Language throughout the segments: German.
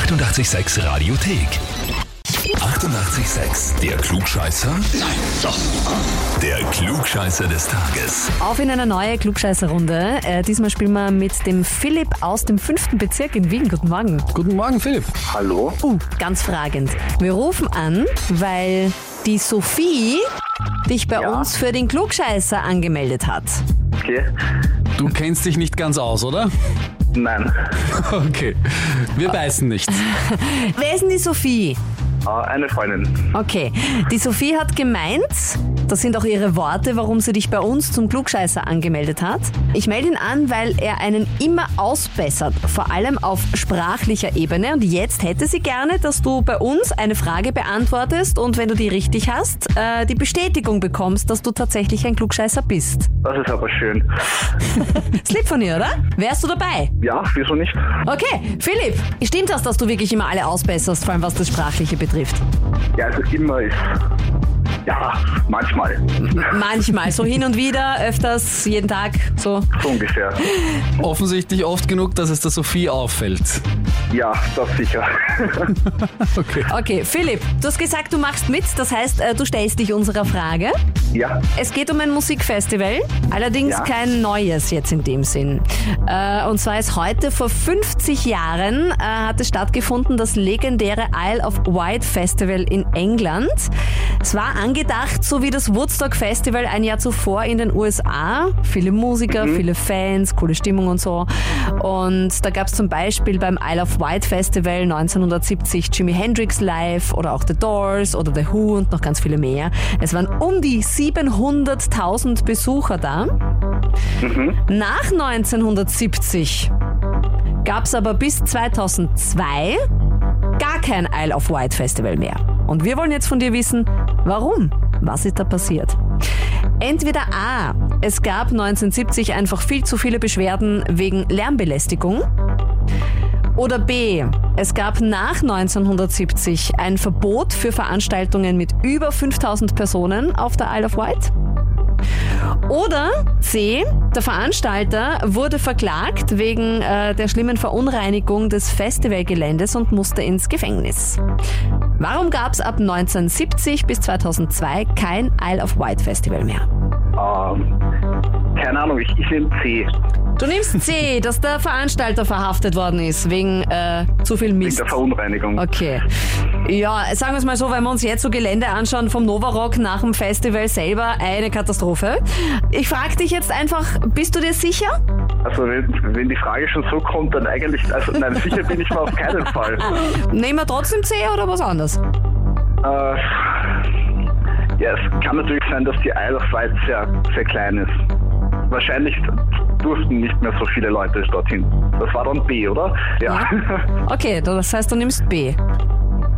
886 Radiothek. 88,6. Der Klugscheißer? Nein, doch. Der Klugscheißer des Tages. Auf in eine neue Klugscheißerrunde. Äh, diesmal spielen wir mit dem Philipp aus dem fünften Bezirk in Wien. Guten Morgen. Guten Morgen, Philipp. Hallo? Uh, ganz fragend. Wir rufen an, weil die Sophie dich bei Ja. uns für den Klugscheißer angemeldet hat. Okay. Du kennst dich nicht ganz aus, oder? Nein. Okay. Wir beißen nicht. Wer ist denn die Sophie? Äh, eine Freundin. Okay, die Sophie hat gemeint, das sind auch ihre Worte, warum sie dich bei uns zum Klugscheißer angemeldet hat. Ich melde ihn an, weil er einen immer ausbessert, vor allem auf sprachlicher Ebene. Und jetzt hätte sie gerne, dass du bei uns eine Frage beantwortest und wenn du die richtig hast, äh, die Bestätigung bekommst, dass du tatsächlich ein Klugscheißer bist. Das ist aber schön. Das lieb von ihr, oder? Wärst du dabei? Ja, wieso nicht? Okay, Philipp, stimmt das, dass du wirklich immer alle ausbesserst, vor allem was das Sprachliche betrifft? Ja, also immer ist. Ja, manchmal. Manchmal, so hin und wieder, öfters, jeden Tag, so. So ungefähr. Offensichtlich oft genug, dass es der Sophie auffällt. Ja, das sicher. Okay. Okay, Philipp, du hast gesagt, du machst mit, das heißt, äh, du stellst dich unserer Frage. ja. Es geht um ein Musikfestival, allerdings Ja. kein neues jetzt in dem Sinn. Äh, und zwar ist heute vor 50 Jahren äh, hat es stattgefunden, das legendäre Isle of Wight Festival in England. Es war angedacht, so wie das Woodstock Festival ein Jahr zuvor in den USA. Viele Musiker, viele Fans, coole Stimmung und so. Und da gab es zum Beispiel beim Isle of Wight Festival 1970 Jimi Hendrix live oder auch The Doors oder The Who und noch ganz viele mehr. Es waren um die 700.000 Besucher da. Nach 1970 gab es aber bis 2002 gar kein Isle of Wight Festival mehr. Und wir wollen jetzt von dir wissen, warum? Was ist da passiert? Entweder A, es gab 1970 einfach viel zu viele Beschwerden wegen Lärmbelästigung. Oder B, es gab nach 1970 ein Verbot für Veranstaltungen mit über 5000 Personen auf der Isle of Wight. Oder C, der Veranstalter wurde verklagt wegen äh, der schlimmen Verunreinigung des Festivalgeländes und musste ins Gefängnis. Warum gab es ab 1970 bis 2002 kein Isle of Wight Festival mehr? Ähm, keine Ahnung, ich, ich nehme C. Du nimmst C, dass der Veranstalter verhaftet worden ist wegen äh, zu viel Wegen Mist. der Verunreinigung. Okay. Ja, sagen wir es mal so, wenn wir uns jetzt so Gelände anschauen vom Novarock nach dem Festival selber, eine Katastrophe. Ich frage dich jetzt einfach, bist du dir sicher? Also wenn, wenn die Frage schon so kommt, dann eigentlich, also nein, sicher bin ich mir auf keinen Fall. Nehmen wir trotzdem C oder was anderes? Äh, ja, es kann natürlich sein, dass die Isle of Wight sehr, sehr klein ist. Wahrscheinlich durften nicht mehr so viele Leute dorthin. Das war dann B, oder? Ja. Okay, das heißt, du nimmst B.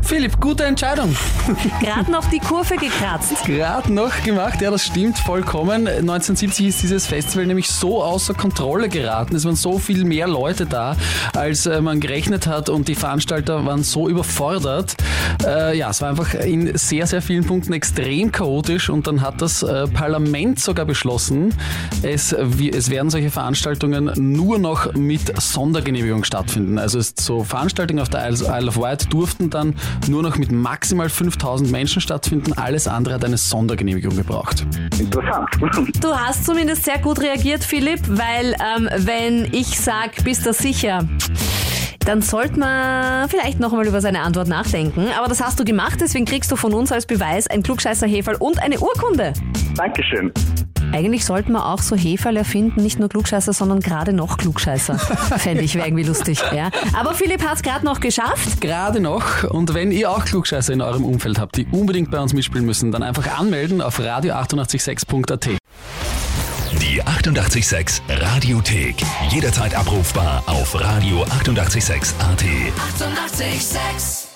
Philipp, gute Entscheidung. Gerade noch die Kurve gekratzt. Gerade noch gemacht, ja, das stimmt vollkommen. 1970 ist dieses Festival nämlich so außer Kontrolle geraten. Es waren so viel mehr Leute da, als äh, man gerechnet hat und die Veranstalter waren so überfordert. Äh, ja, es war einfach in sehr, sehr vielen Punkten extrem chaotisch und dann hat das äh, Parlament sogar beschlossen, es, wie, es werden solche Veranstaltungen nur noch mit Sondergenehmigung stattfinden. Also es, so Veranstaltungen auf der Isle Isle of Wight durften dann nur noch mit maximal 5000 Menschen stattfinden. Alles andere hat eine Sondergenehmigung gebraucht. Interessant. Du hast zumindest sehr gut reagiert, Philipp, weil ähm, wenn ich sag, bist du sicher, dann sollte man vielleicht nochmal über seine Antwort nachdenken. Aber das hast du gemacht, deswegen kriegst du von uns als Beweis ein klugscheißer Heferl und eine Urkunde. Dankeschön. Eigentlich sollten wir auch so Heferl erfinden, nicht nur Klugscheißer, sondern gerade noch Klugscheißer. Fände ich, wäre irgendwie lustig. Ja. Aber Philipp hat es gerade noch geschafft. Gerade noch. Und wenn ihr auch Klugscheißer in eurem Umfeld habt, die unbedingt bei uns mitspielen müssen, dann einfach anmelden auf radio886.at. Die 88,6 Radiothek. Jederzeit abrufbar auf radio886.at. 88,6. Eighty-eight, sex.